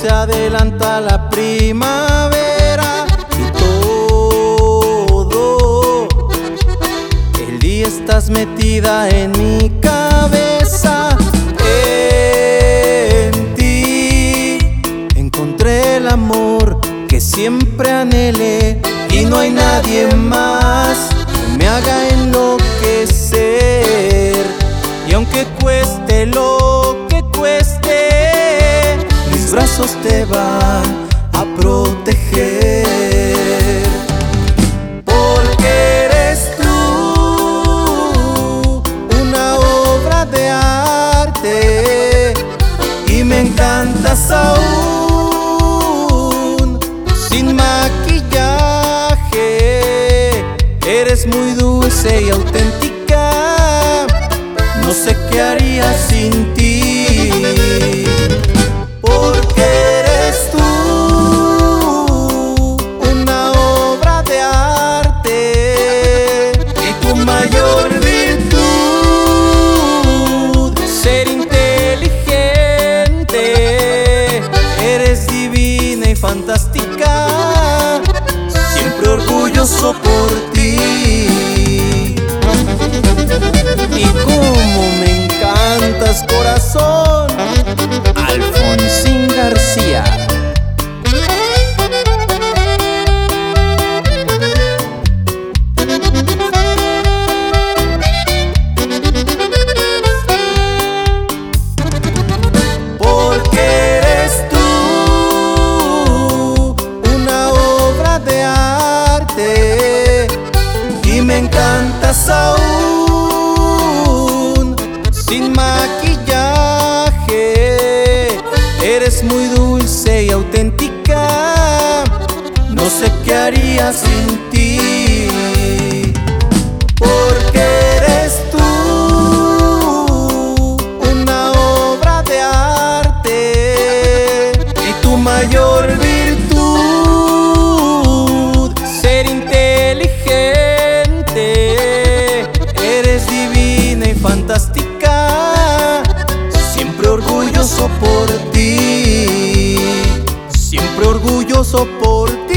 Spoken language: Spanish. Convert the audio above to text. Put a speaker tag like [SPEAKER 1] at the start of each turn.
[SPEAKER 1] se adelanta la primavera metida en mi cabeza. En ti encontré el amor que siempre anhelé y no hay nadie más que me haga enloquecer. Y aunque cueste lo que cueste, brazos te van a proteger. Encantas aún sin maquillaje. Eres muy dulce y auténtica. Fantástica, siempre orgulloso por ti. Y como me encantas corazón, encantas aún sin maquillaje. Eres muy dulce y auténtica. No sé qué haría sin ti. Orgulloso por ti, siempre orgulloso por ti.